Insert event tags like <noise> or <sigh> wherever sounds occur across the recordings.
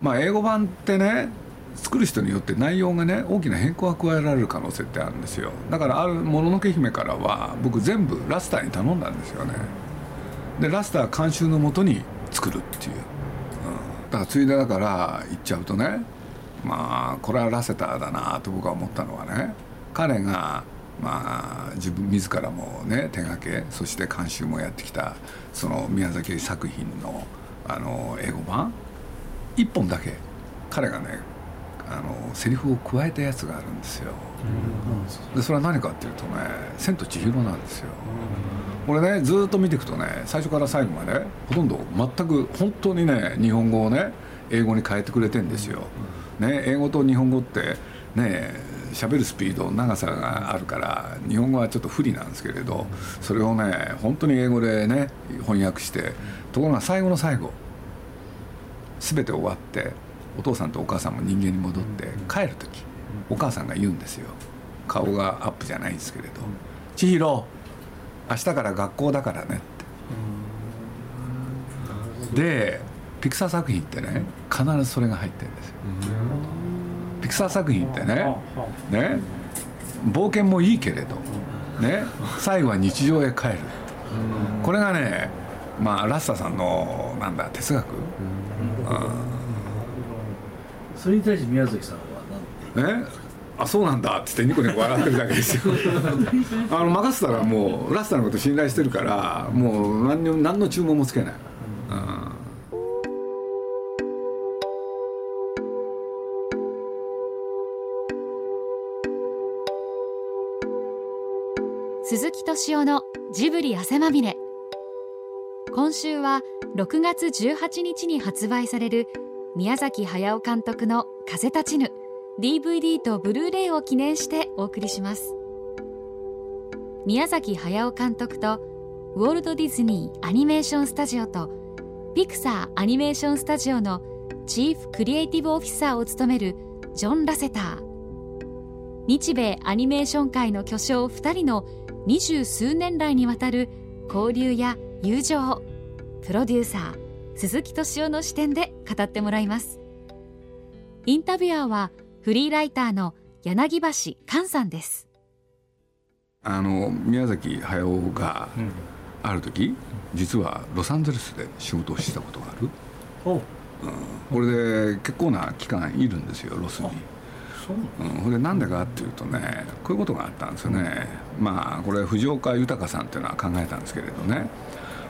まあ英語版ってね作る人によって内容がね大きな変更が加えられる可能性ってあるんですよ。だからあるもののけ姫からは僕全部ラスターに頼んだんですよね。でラスター監修のもとに作るっていう、うん、だからついでだから言っちゃうとねまあこれはラセターだなと僕は思ったのはね彼がまあ自分自らもね手がけそして監修もやってきたその宮崎作品のあの英語版1本だけ彼がねあのセリフを加えたやつがあるんですよ、でそれは何かっていうとね「千と千尋」なんですよ、俺ねずっと見ていくとね最初から最後までほとんど全く本当にね日本語をね英語に変えてくれてんですよ、ね、英語と日本語ってね喋るスピード長さがあるから日本語はちょっと不利なんですけれどそれをね本当に英語でね翻訳してところが最後の最後全て終わってお父さんとお母さんも人間に戻って帰る時お母さんが言うんですよ。顔がアップじゃないんですけれど「千尋明日から学校だからね」って。でピクサー作品ってね必ずそれが入ってるんですよ。ピクサー作品ってねね冒険もいいけれどね最後は日常へ帰る。これがねまあラッサさんのなんだ哲学それに対して宮崎さん。は何てえ？あそうなんだっつってニコニコ笑ってるだけですよ。<laughs> あの任せたらもうラスターのこと信頼してるからもう何の何の注文もつけない、うん。鈴木敏夫のジブリ汗まみれ今週は6月18日に発売される宮崎駿監督の「風立ちぬ」DVD とブルーレイを記念してお送りします。宮崎駿監督とウォルト・ディズニー・アニメーション・スタジオとピクサー・アニメーション・スタジオのチーフ・クリエイティブ・オフィサーを務めるジョン・ラセター日米アニメーション界の巨匠2人の二十数年来にわたる交流や友情。プロデューサー鈴木敏夫の視点で語ってもらいます。インタビュアーはフリーライターの柳橋寛さんです。あの宮崎駿がある時、うん、実はロサンゼルスで仕事をしたことがある、う。ん、これで結構な期間いるんですよロスに。うん、これなんでかっていうとねこういうことがあったんですよね、まあこれ藤岡豊さんっていうのは考えたんですけれどね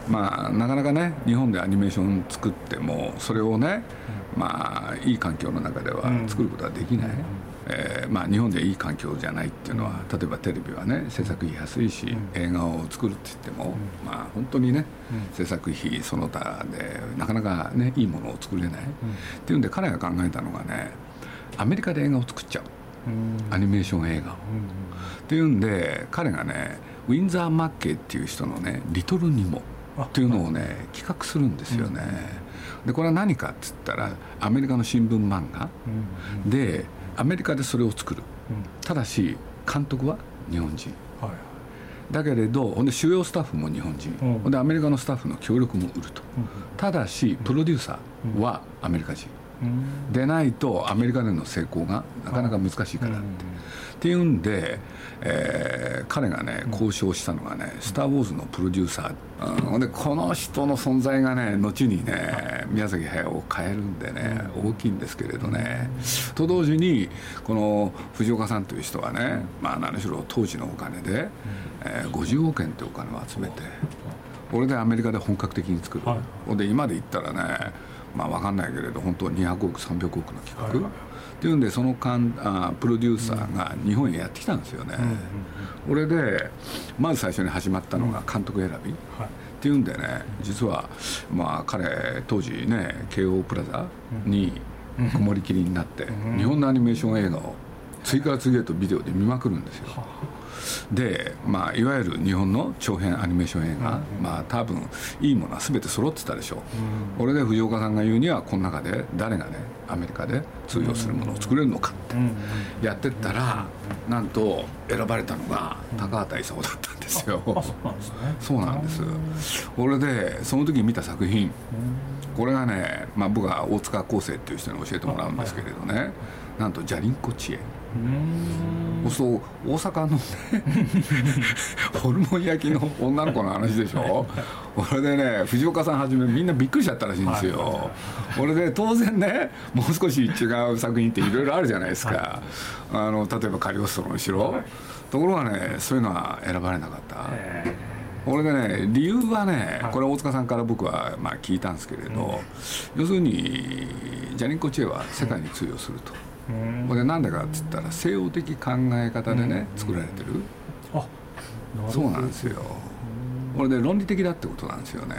まあなかなかね日本でアニメーション作ってもそれをね、まあいい環境の中では作ることはできない、えー、まあ、日本でいい環境じゃないっていうのは例えばテレビはね制作費安いし、映画を作るって言っても、まあ本当にね、制作費その他でなかなかねいいものを作れない、っていうんで彼が考えたのがねアメリカで映画を作っちゃう、アニメーション映画を。っていうんで彼がねウィンザー・マッケイっていう人のね「リトル・ニモ」っていうのをね企画するんですよね。でこれは何かっつったらアメリカの新聞漫画。でアメリカでそれを作る、ただし監督は日本人、はい、だけれどほんで主要スタッフも日本人、ほんでアメリカのスタッフの協力も売ると、ただしプロデューサーはアメリカ人、でないとアメリカでの成功がなかなか難しいからって。っていうんで、えー、彼がね交渉したのがね「スター・ウォーズ」のプロデューサー、うん、でこの人の存在がね後にね宮崎駿を変えるんでね大きいんですけれどね。と同時にこの藤岡さんという人はねまあ何しろ当時のお金で、えー、50億円ってお金を集めてこれでアメリカで本格的に作る、はい、で今で言ったらねまあ分かんないけれど本当200億300億の企画、っていうんでそのかんあプロデューサーが日本へやってきたんですよね、これでまず最初に始まったのが監督選び、っていうんでね実はまあ彼当時ね京王プラザにこもりきりになって、日本のアニメーション映画を次から次へとビデオで見まくるんですよ。で、まあ、いわゆる日本の長編アニメーション映画、まあ多分いいものは全て揃ってたでしょう、これで藤岡さんが言うにはこの中で誰がねアメリカで通用するものを作れるのかってやってったらなんと選ばれたのが高畑勲だったんですよ、そうなんですこれでその時見た作品。これがね、まあ、僕は大塚康生っていう人に教えてもらうんですけれどね。なんと「じゃりんこ知恵」そう大阪のね <laughs> ホルモン焼きの女の子の話でしょ？これでね藤岡さんはじめみんなびっくりしちゃったらしいんですよ、これで当然ねもう少し違う作品っていろいろあるじゃないですか、あの例えば「カリオストロの城」ところがねそういうのは選ばれなかった。これでね理由はねこれ大塚さんから僕はまあ聞いたんですけれど、要するにジャニンコチェは世界に通用すると。これなんでかっつったら西洋的考え方でね作られてる。あそうなんですよ。これで論理的だってことなんですよね。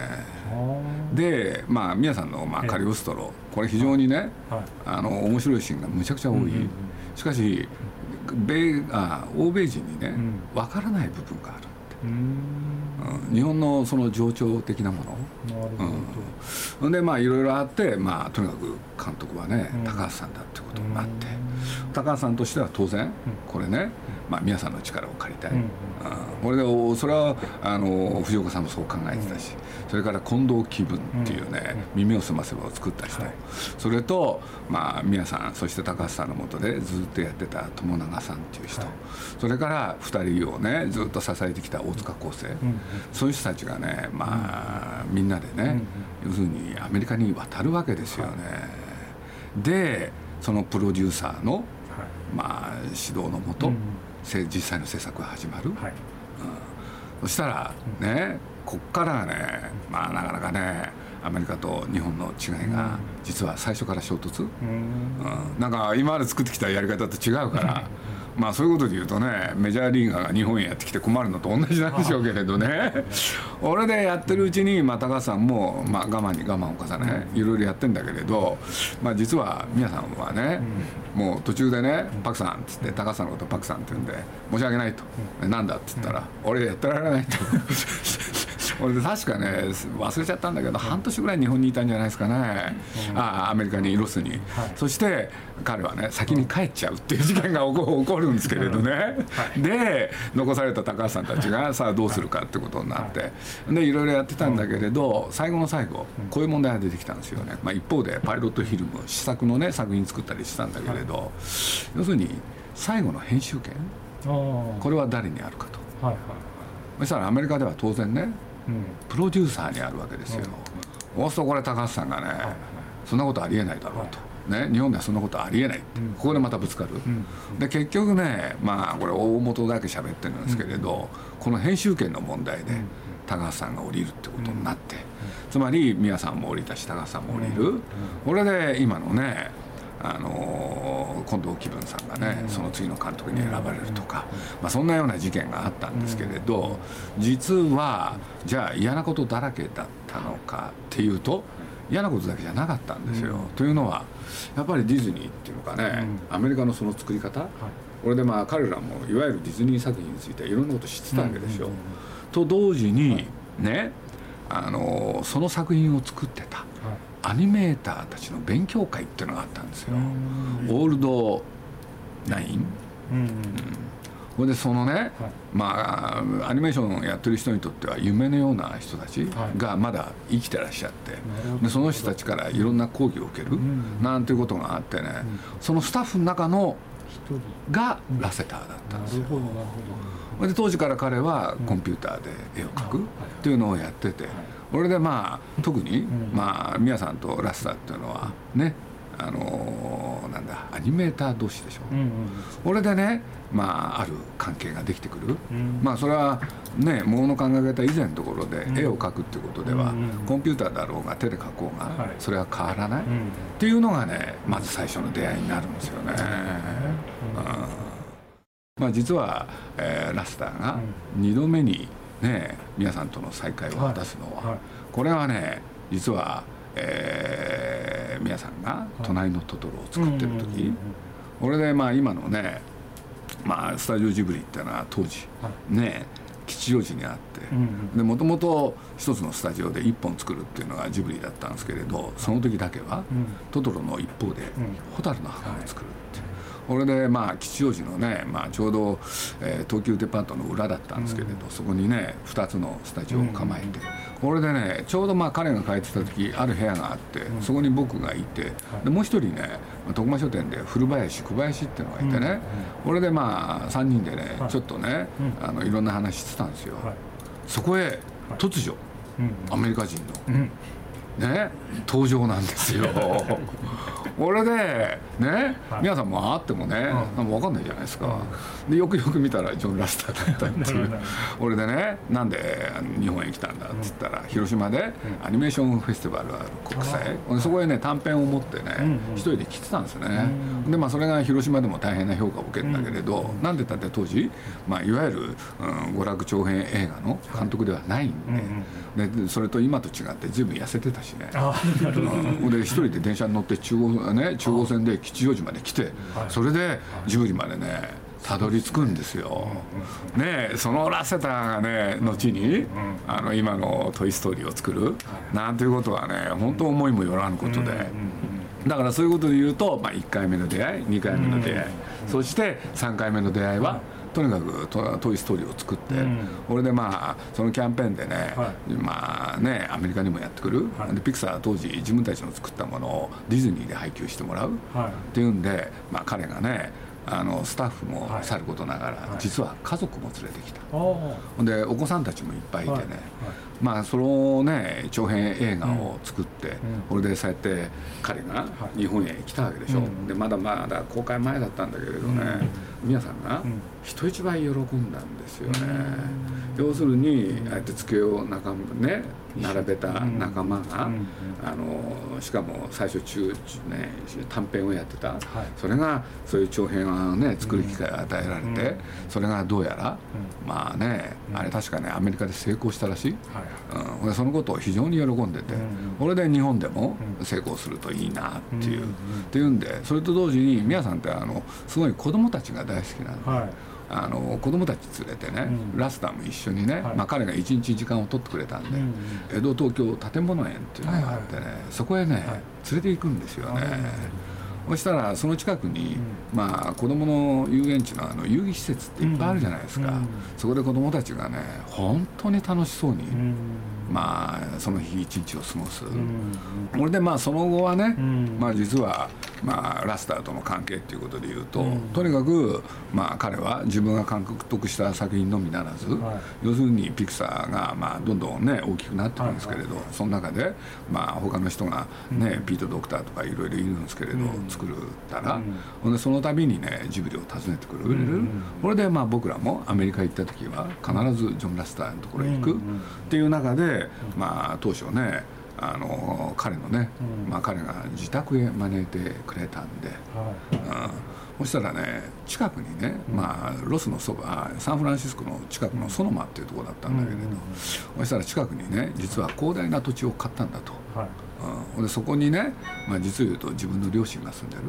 でまあ宮さんの、まあ、カリオストロ。これ非常にね、あの面白いシーンがむちゃくちゃ多い、しかし米あ欧米人にね分からない部分があるうん、日本のその情緒的なもの。うん、でまあいろいろあって、まあ、とにかく監督はね、高橋さんだってことになって、高橋さんとしては当然これね、まあ、皆さんの力を借りたい、うんこれでそれはあの藤岡さんもそう考えてたし、それから近藤気分っていうね、耳を澄ませばを作った人、それと、まあ、宮さんそして高橋さんのもとでずっとやってた友永さんっていう人、それから2人をねずっと支えてきた大塚康生、そういう人たちがねまあみんなでね、要するにアメリカに渡るわけですよね。でそのプロデューサーの、まあ、指導のもと、実際の制作が始まる、はい。うん、そしたらねこっからねまあなかなかねアメリカと日本の違いが実は最初から衝突、うん、なんか今まで作ってきたやり方と違うから <laughs> まあそういうことで言うとねメジャーリーガーが日本へやってきて困るのと同じなんでしょうけれどね。俺でやってるうちに、まあ、高橋さんも、まあ、我慢に我慢を重ねいろいろやってんだけれど、まあ、実は宮さんはね、もう途中でね「パクさん」っつって高橋さんのこと「パクさん」って言うんで「申し訳ない」と「なんだ?」っつったら「俺やってられない」と。俺で確かね忘れちゃったんだけど半年ぐらい日本にいたんじゃないですかね、ああアメリカにロスに、そして彼はね先に帰っちゃうっていう事件が起こ <laughs> るんですけれどね、で残された高橋さんたちがさあどうするかってことになってでい。ろいろやってたんだけれど最後の最後こういう問題が出てきたんですよね、まあ、一方でパイロットフィルム試作のね作品作ったりしたんだけれど、要するに最後の編集権これは誰にあるかと。はい。はいそしたらアメリカでは当然ねプロデューサーにあるわけですよ、そうするとこれ高橋さんがね、そんなことありえないだろうと。ね、日本ではそんなことありえない、ここでまたぶつかる、で結局ねまあこれ大元だけ喋ってるんですけれど、この編集権の問題で高橋さんが降りるってことになって、つまり宮さんも降りたし高橋さんも降りる、これで今のねあの近藤紀文さんがね、その次の監督に選ばれるとか、まあ、そんなような事件があったんですけれど実はじゃあ嫌なことだらけだったのかっていうと嫌なことだけじゃなかったんですよ。というのはやっぱりディズニーっていうのかね、アメリカのその作り方、これでまあ彼らもいわゆるディズニー作品についていろんなこと知ってたわけでしょ。と同時にねあのその作品を作ってたアニメーターたちの勉強会っていうのがあったんですよ。オールドナイン、うん、ほ、うん。でそのね、はい、まあアニメーションをやってる人にとっては夢のような人たちがまだ生きてらっしゃって、はい、でその人たちからいろんな講義を受ける、うん、なんていうことがあってね、うん、そのスタッフの中のがラセターだったんですよ。で当時から彼はコンピューターで絵を描くっていうのをやってて。これでまあ特に、まあ宮さんとラスターっていうのはねあのー、なんだアニメーター同士でしょ、うんうん、これでねまあある関係ができてくる、うん、まあそれはねものの考え方以前のところで絵を描くっていうことでは、うんうん、コンピューターだろうが手で描こうが、はい、それは変わらない、うん、っていうのがねまず最初の出会いになるんですよね。まあ、実は、えー、ラスターが2度目にね皆さんとの再会を果たすのは、はい。はい、これはね実は、えー、皆さんが「隣のトトロ」を作ってる時、これでまあ今のねまあスタジオジブリっていうのは当時、ね吉祥寺にあって、もともと一つのスタジオで1本作るっていうのがジブリだったんですけれどその時だけは、トトロの一方で「蛍の墓」を作るっていう。これでまあ吉祥寺のね、まあ、ちょうど、えー、東急デパートの裏だったんですけれど、そこにね2つのスタジオを構えて、これでねちょうどまあ彼が帰ってた時ある部屋があって、そこに僕がいてでもう一人ね徳間書店で古林小林っていうのがいてね、これでまあ3人でね、ちょっとね、あのいろんな話してたんですよ、そこへ突如、アメリカ人の、ね登場なんですよ <laughs> これでね、はい、皆さんもあってもね、うん、分かんないじゃないですか、うん、でよくよく見たらジョン・ラスターだったっていう。<laughs> 俺でねなんで日本へ来たんだっつったら、うん、広島でアニメーションフェスティバルある国際、そこへね短編を持ってね一人で来てたんですよね、でまあそれが広島でも大変な評価を受けるんだけれど、なんでだって当時、まあ、いわゆる、うん、娯楽長編映画の監督ではないんで,、でそれと今と違って随分痩せてたしね、うん、で一人で電車に乗って中央ね中央線で吉祥寺まで来て、それでジブリまでねたどり着くんですよ。ねそのラセターがね後にあの今の「トイ・ストーリー」を作るなんていうことはね本当思いもよらぬことで。だからそういうことで言うと、まあ、1回目の出会い2回目の出会い、そして3回目の出会いは、とにかくト「トイ・ストーリー」を作って、うん、これでまあそのキャンペーンでね、はい、まあねアメリカにもやってくる、はい、でピクサーは当時自分たちの作ったものをディズニーで配給してもらう、はい、っていうんで、まあ、彼がねあのスタッフもさることながら、実は家族も連れてきた、でお子さんたちもいっぱいいてね、まあそのね長編映画を作って、これでそうやって彼が日本へ来たわけでしょ、でまだまだ公開前だったんだけれどね、皆さんが人一倍喜んだんですよね、要するにああやって机を仲ね並べた仲間が、あのしかも最初中、ね、短編をやってた、それがそういう長編をね作る機会を与えられて、それがどうやら、まあねあれ確かねアメリカで成功したらしい、うん、そのことを非常に喜んでて、これで日本でも成功するといいなっていう、っていうんでそれと同時に皆さんってあのすごい子供たちが大好きなんで。はい。あの子供たち連れてね、うん、ラスターも一緒にね、はい、まあ、彼が一日時間を取ってくれたんで、うん江戸東京建物園っていうのがあってね、はいはい、そこへね、はい、連れて行くんですよね。そしたらその近くに、うん、まあ子供の遊園地のあの遊戯施設っていっぱいあるじゃないですか、そこで子供たちがね本当に楽しそうに。まあ、その日一日を過ごす、これでまあその後はね、まあ、実は、まあ、ラスターとの関係っていうことでいうと、とにかく、まあ、彼は自分が監督した作品のみならず、要するにピクサーが、まあ、どんどんね大きくなってるんですけれど、その中で、まあ、他の人がね、ピート・ドクターとかいろいろいるんですけれど、作るたら、うん、その度にねジブリを訪ねてくる、これでまあ僕らもアメリカ行った時は必ずジョン・ラスターのところへ行くっていう中でまあ、当初ねあの彼のね、まあ、彼が自宅へ招いてくれたんで、うん。そしたらね近くにね、まあ、ロスのそばサンフランシスコの近くのソノマっていうところだったんだけれど、そしたら近くにね実は広大な土地を買ったんだと、うん、でそこにね、まあ、実を言うと自分の両親が住んでる、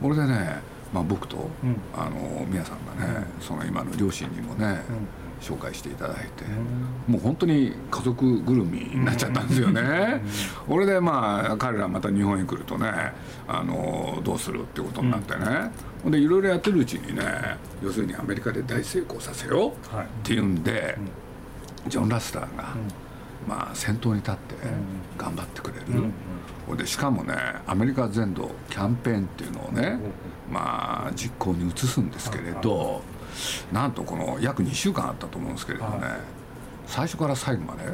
これでね、まあ、僕と、あの宮さんがねその今の両親にもね、紹介していただいて、もう本当に家族ぐるみになっちゃったんですよね。<laughs> これでまあ彼らまた日本へ来るとねあのどうするってことになってね、ほんでいろいろやってるうちにね要するにアメリカで大成功させようっていうんで、ジョン・ラスターが、まあ、先頭に立って頑張ってくれる。でしかもねアメリカ全土キャンペーンっていうのをね、まあ、実行に移すんですけれど、なんとこの約2週間あったと思うんですけれどもね、はい、最初から最後まで、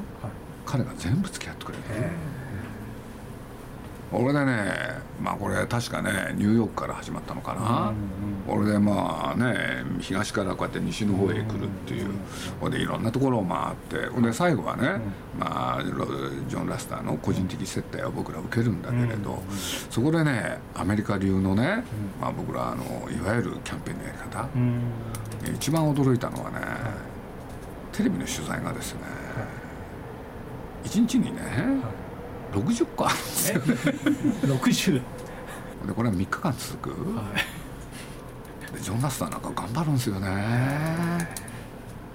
彼が全部付き合ってくれる、俺でねまあこれ確かねニューヨークから始まったのかな、うんうん、俺でまあね東からこうやって西の方へ来るっていうほ、うん、でいろんなところを回ってほんで最後はね、まあ、ジョン・ラスターの個人的接待を僕ら受けるんだけれど、そこでねアメリカ流のね、まあ、僕らあのいわゆるキャンペーンのやり方、一番驚いたのはねテレビの取材がですね、一日にね、はい。60巻60でこれは3日間続く、はい、ジョン・ラスターなんか頑張るんですよね。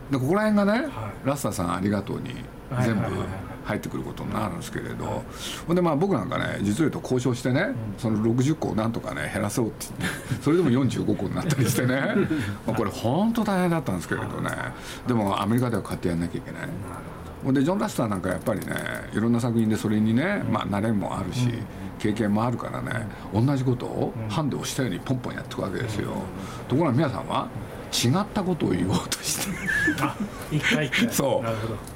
でここら辺がね、はい、ラスターさんありがとうに全部入ってくることになるんですけれど、ほんでまあ僕なんかね実を言うと交渉してね、その60個をなんとかね減らそうって言って <laughs> それでも45個になったりしてね。<laughs> まあこれ本当大変だったんですけれどね、でもアメリカでは買ってやんなきゃいけない。なるでジョン・ラスターなんかやっぱりねいろんな作品でそれにね、まあ、慣れもあるし、経験もあるからね同じことをハンデをしたようにポンポンやっていくわけですよ。ところが皆さんは違ったことを言おうとして。一回一回。そ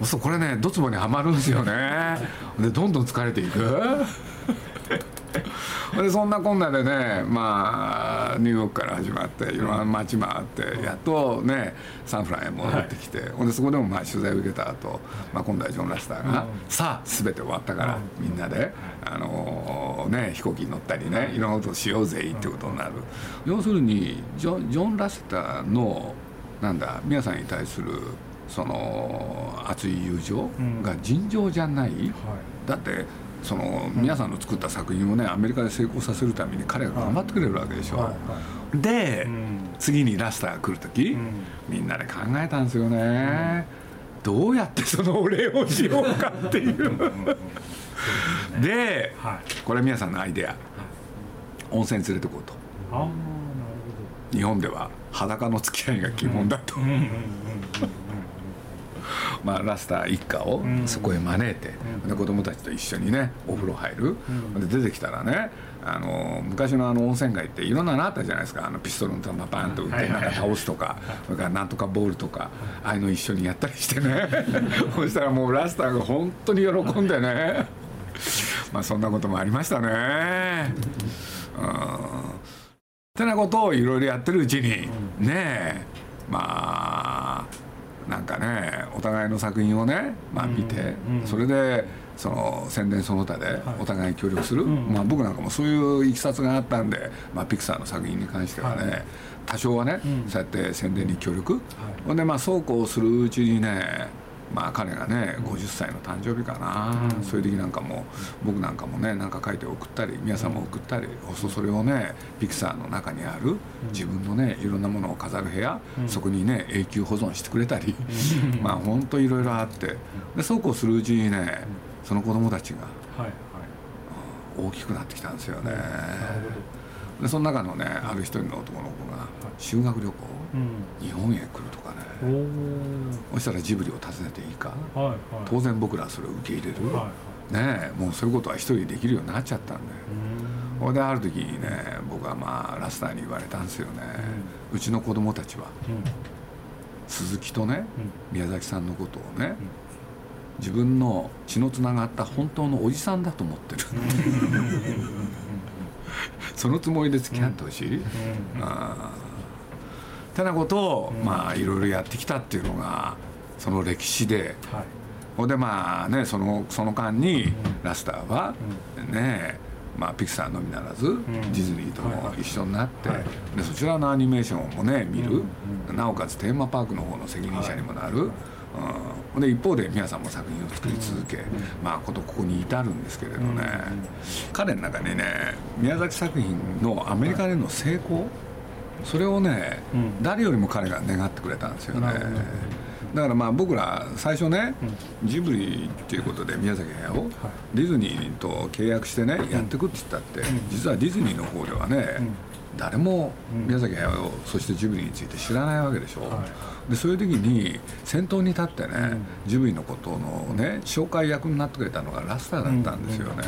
う。そうこれねドツボにはまるんですよね。でどんどん疲れていくでそんなこんなでねまあニューヨークから始まっていろんな街回ってやっとねサンフランへ戻ってきて、はい、ほんでそこでもまあ取材を受けた後、まあ今度はジョン・ラスターが、さあ全て終わったから、みんなで、あのね飛行機に乗ったりねいろんなことをしようぜってことになる、要するにジョジョン・ラスターのなんだ皆さんに対するその熱い友情が尋常じゃない、だってその皆さんの作った作品をねアメリカで成功させるために彼が頑張ってくれるわけでしょ、はいはい、で、うん、次にラスターが来る時、うん、みんなで考えたんですよね、うん、どうやってそのお礼をしようかっていう。で、はい、これ皆さんのアイデア。温泉連れてこうと。日本では裸の付き合いが基本だと、まあ、ラスター一家をそこへ招いて、うん、で子供たちと一緒にねお風呂入る、うん、で出てきたらねあの昔のあの温泉街っていろんなのあったじゃないですか。あのピストルの玉バンと打ってなんか倒すとかそれからなんとかボールとかああいうの一緒にやったりしてね。<laughs> そしたらもうラスターが本当に喜んでね。まあそんなこともありましたね。うん。ってなことをいろいろやってるうちにねえまあ互いの作品をね、まあ、見て、それでその宣伝その他でお互いに協力する、まあ、僕なんかもそういういきさつがあったんで、まあ、ピクサーの作品に関してはね、多少はね、そうやって宣伝に協力、ほんでまあそうこうするうちにねまあ彼がね50歳の誕生日かな、うん、そういう時なんかも僕なんかもね何か書いて送ったり皆さんも送ったりそそれをねピクサーの中にある自分のねいろんなものを飾る部屋、うん、そこにね永久保存してくれたり、うん、<laughs> まあ本当いろいろあって。でそうこうするうちにねその子供たちが大きくなってきたんですよね。でその中のねある一人の男の子が修学旅行、日本へ来るとかね。そしたらジブリを訪ねていいか、はいはい、当然僕らはそれを受け入れる、はいはい、ねもうそういうことは一人できるようになっちゃったんでほいである時にね僕はまあラスターに言われたんですよね、うちの子供たちは、鈴木とね、宮崎さんのことをね、自分の血のつながった本当のおじさんだと思ってるそのつもりで付き合ってほしい、うん、あてなことを、まあいろいろやってきたっていうのがその歴史で、はい、ほんでまあねそのその間にラスターはねまあ、ピクサーのみならず、ディズニーとも一緒になって、でそちらのアニメーションもね見る、なおかつテーマパークの方の責任者にもなる、うん、で一方で皆さんも作品を作り続け、まあことここに至るんですけれどね、彼の中にね宮崎作品のアメリカでの成功それをね、うん、誰よりも彼が願ってくれたんですよね。だからまあ僕ら最初ね、うん、ジブリっていうことで宮崎駿をディズニーと契約してねやってくって言ったって、実はディズニーの方ではね、誰も宮崎駿そしてジブリについて知らないわけでしょ、はい、でそういう時に先頭に立ってね、ジブリのことのね紹介役になってくれたのがラスターだったんですよね、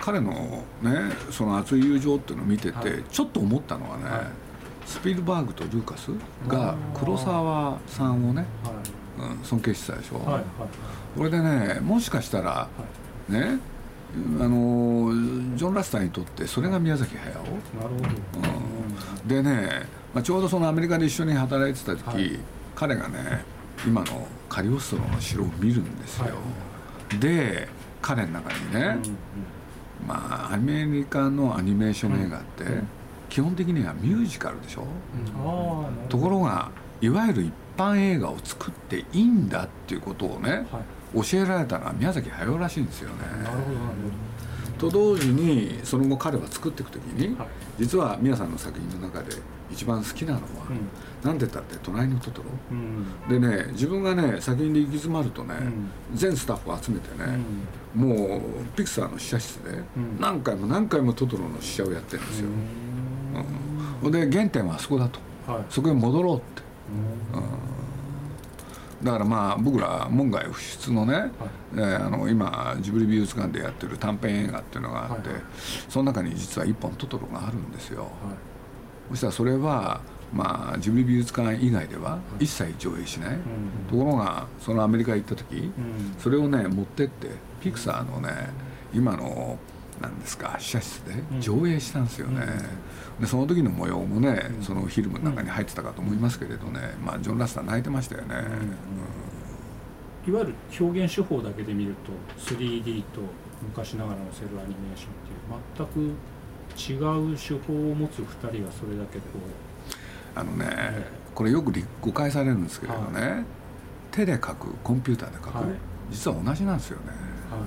彼のねその熱い友情っていうのを見てて、はい、ちょっと思ったのはね、はい、スピルバーグとルーカスが黒沢さんをね、はい、うん、尊敬してたでしょ、はい。はい、これでねもしかしたら、ねあのジョン・ラスターにとってそれが宮崎駿。なるほど、うん、でね、まあ、ちょうどそのアメリカで一緒に働いてた時、彼がね今のカリオストロの城を見るんですよ、で彼の中にね、うんうんまあアメリカのアニメーション映画って基本的にはミュージカルでしょ、うん、ところがいわゆる一般映画を作っていいんだっていうことをね、はい、教えられたのは宮崎駿らしいんですよね。なるほどと同時にその後彼は作っていく時に、はい、実は皆さんの作品の中で一番好きなのは、うん、何て言ったって「隣のトトロ」うん、でね自分がね作品で行き詰まるとね、うん、全スタッフを集めてね、もうピクサーの試写室で何回も何回もトトロの試写をやってるんですよ。うん、で原点はそこだと、はい、そこへ戻ろうって。だからまあ僕ら門外不出のね、はい、えー、あの今ジブリ美術館でやってる短編映画っていうのがあって、はい、その中に実は一本トトロがあるんですよ、はい、そしたらそれはまあジブリ美術館以外では一切上映しない、ところがそのアメリカ行った時、それをね持ってってピクサーのね今のなんですか試写室で上映したんですよね、でその時の模様もねそのフィルムの中に入ってたかと思いますけれどね、まあ、ジョン・ラスター泣いてましたよね、いわゆる表現手法だけで見ると 3D と昔ながらのセルアニメーションっていう全く違う手法を持つ2人がそれだけこうあのね、ねこれよく誤解されるんですけれどね、はい、手で描くコンピューターで描く、はい、実は同じなんですよね、はい、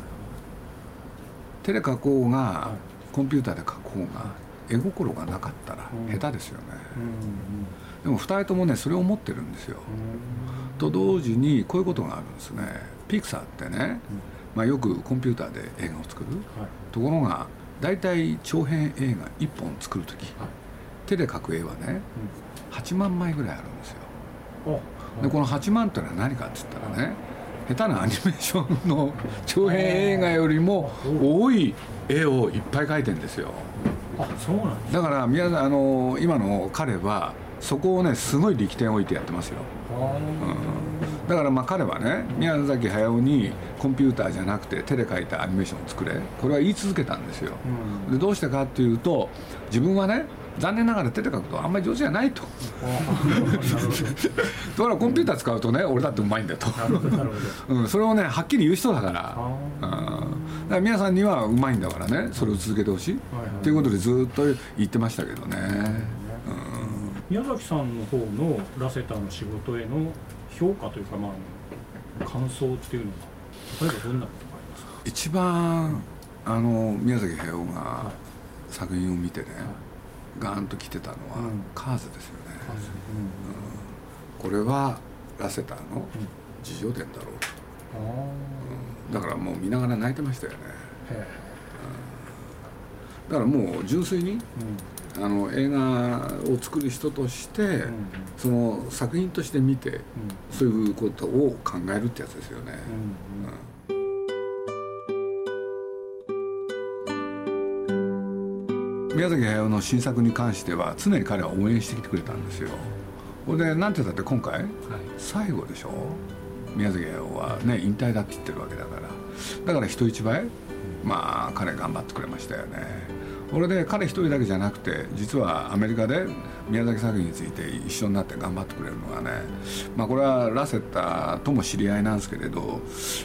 手で描こうが、コンピューターで描こうが絵心がなかったら下手ですよね、でも2人ともねそれを持ってるんですよ、と同時にこういうことがあるんですね。ピクサーってね、まあ、よくコンピューターで映画を作る、ところが大体長編映画1本作る時、手で描く絵はね、8万枚ぐらいあるんですよ。でこの8万っていうのは何かっつったらね、下手なアニメーションの長編映画よりも多い絵をいっぱい描いてんですよ。あそうなんだから宮あの今の彼はそこをねすごい力点を置いてやってますよ、うん、だからまあ彼はね宮崎駿にコンピューターじゃなくて手で描いたアニメーションを作れ。これは言い続けたんですよ、うん、でどうしてかっていうと自分はね残念ながら手で書くとあんまり上手じゃないと。<laughs> だからコンピューター使うとね俺だってうまいんだと。うん、それをねはっきり言う人だから。うん、だから皆さんにはうまいんだからねそれを続けてほしい、はいはい、っていうことでずっと言ってましたけどね、うん、宮崎さんの方のラセターの仕事への評価というかまあ感想っていうのは例えばどんなことがありますか？一番あの宮崎駿が作品を見てね、はいガーンと来てたのは、カーズですよね、これはラセターの自叙伝だろうと、だからもう見ながら泣いてましたよね、だからもう純粋に、あの映画を作る人として、その作品として見て、そういうことを考えるってやつですよね。宮崎駿の新作に関しては常に彼は応援してきてくれたんですよ。これで何て言ったって今回、はい、最後でしょ？宮崎駿はね引退だって言ってるわけだから。だから人一倍まあ彼頑張ってくれましたよね。これで彼一人だけじゃなくて実はアメリカで宮崎作品について一緒になって頑張ってくれるのはねまあこれはラセッタとも知り合いなんですけれど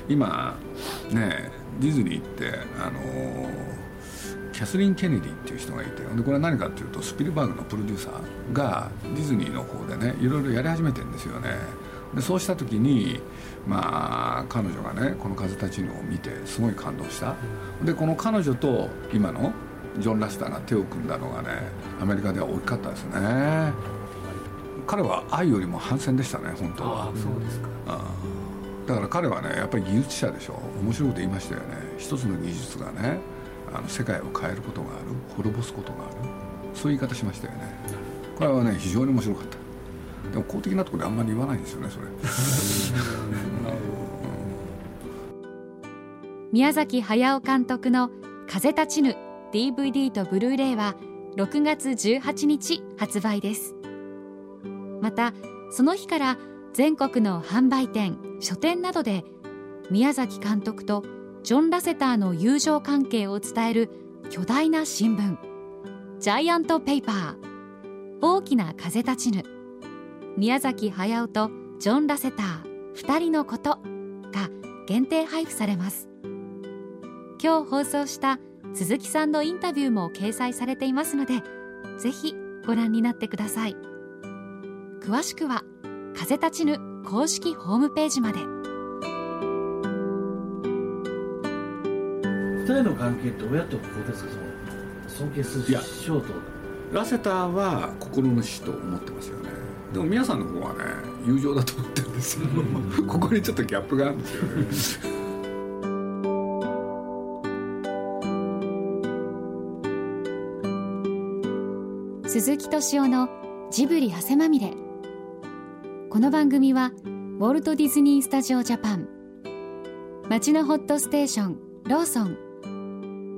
今ねディズニーってあのーキャスリン・ケネディっていう人がいてでこれは何かっていうとスピルバーグのプロデューサーがディズニーの方でねいろいろやり始めてるんですよね。でそうした時にまあ彼女がねこの「風立ちぬ」を見てすごい感動した。でこの彼女と今のジョン・ラスターが手を組んだのがねアメリカでは大きかったですね。彼は愛よりも反戦でしたね本当は。そうですか。だから彼はねやっぱり技術者でしょ。面白いこと言いましたよね。一つの技術がねあの世界を変えることがある滅ぼすことがあるそういう言い方しましたよね。これはね非常に面白かった。でも公的なところであんまり言わないんですよねそれ。<laughs> 宮崎駿監督の「風立ちぬ」DVD とブルーレイは6月18日発売です。またその日から全国の販売店書店などで宮崎監督とジョン・ラセターの友情関係を伝える巨大な新聞。ジャイアント・ペーパー。大きな風立ちぬ。宮崎駿とジョン・ラセター。二人のことが限定配布されます。今日放送した鈴木さんのインタビューも掲載されていますのでぜひご覧になってください。詳しくは風立ちぬ公式ホームページまで。人の関係って親と子ですか？その尊敬する師匠と。ラセターは心の師と思ってますよね。でも皆さんの方はね友情だと思ってるんですよ、ここにちょっとギャップがあるんですよね。鈴木敏夫のジブリ汗まみれ。この番組はウォルト・ディズニー・スタジオ・ジャパン。町のホットステーションローソン